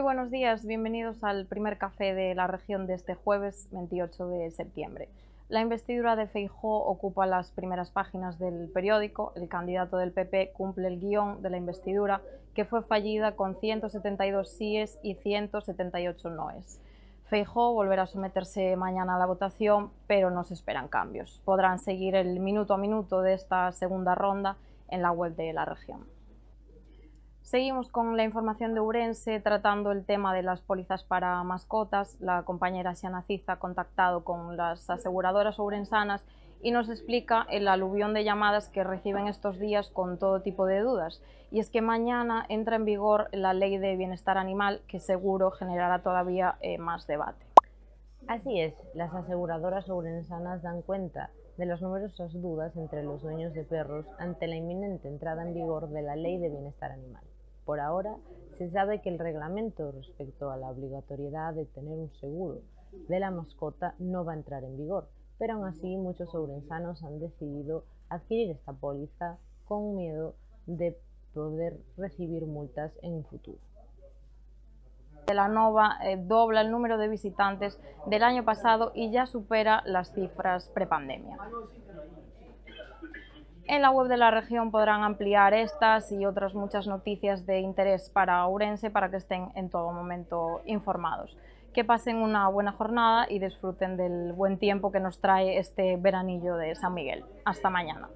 buenos días, bienvenidos al primer café de la región de este jueves 28 de septiembre. La investidura de Feijó ocupa las primeras páginas del periódico. El candidato del PP cumple el guion de la investidura, que fue fallida con 172 síes y 178 noes. Feijó volverá a someterse mañana a la votación, pero no se esperan cambios. Podrán seguir el minuto a minuto de esta segunda ronda en la web de la región. Seguimos con la información de Urense tratando el tema de las pólizas para mascotas. La compañera Siana Ciza ha contactado con las aseguradoras urensanas y nos explica el aluvión de llamadas que reciben estos días con todo tipo de dudas. Y es que mañana entra en vigor la ley de bienestar animal que seguro generará todavía eh, más debate. Así es, las aseguradoras urensanas dan cuenta de las numerosas dudas entre los dueños de perros ante la inminente entrada en vigor de la ley de bienestar animal. Por ahora, se sabe que el reglamento respecto a la obligatoriedad de tener un seguro de la mascota no va a entrar en vigor, pero aún así muchos ourensanos han decidido adquirir esta póliza con miedo de poder recibir multas en un futuro. La Nova eh, dobla el número de visitantes del año pasado y ya supera las cifras prepandemia. En la web de la región podrán ampliar estas y otras muchas noticias de interés para Ourense para que estén en todo momento informados. Que pasen una buena jornada y disfruten del buen tiempo que nos trae este veranillo de San Miguel. Hasta mañana.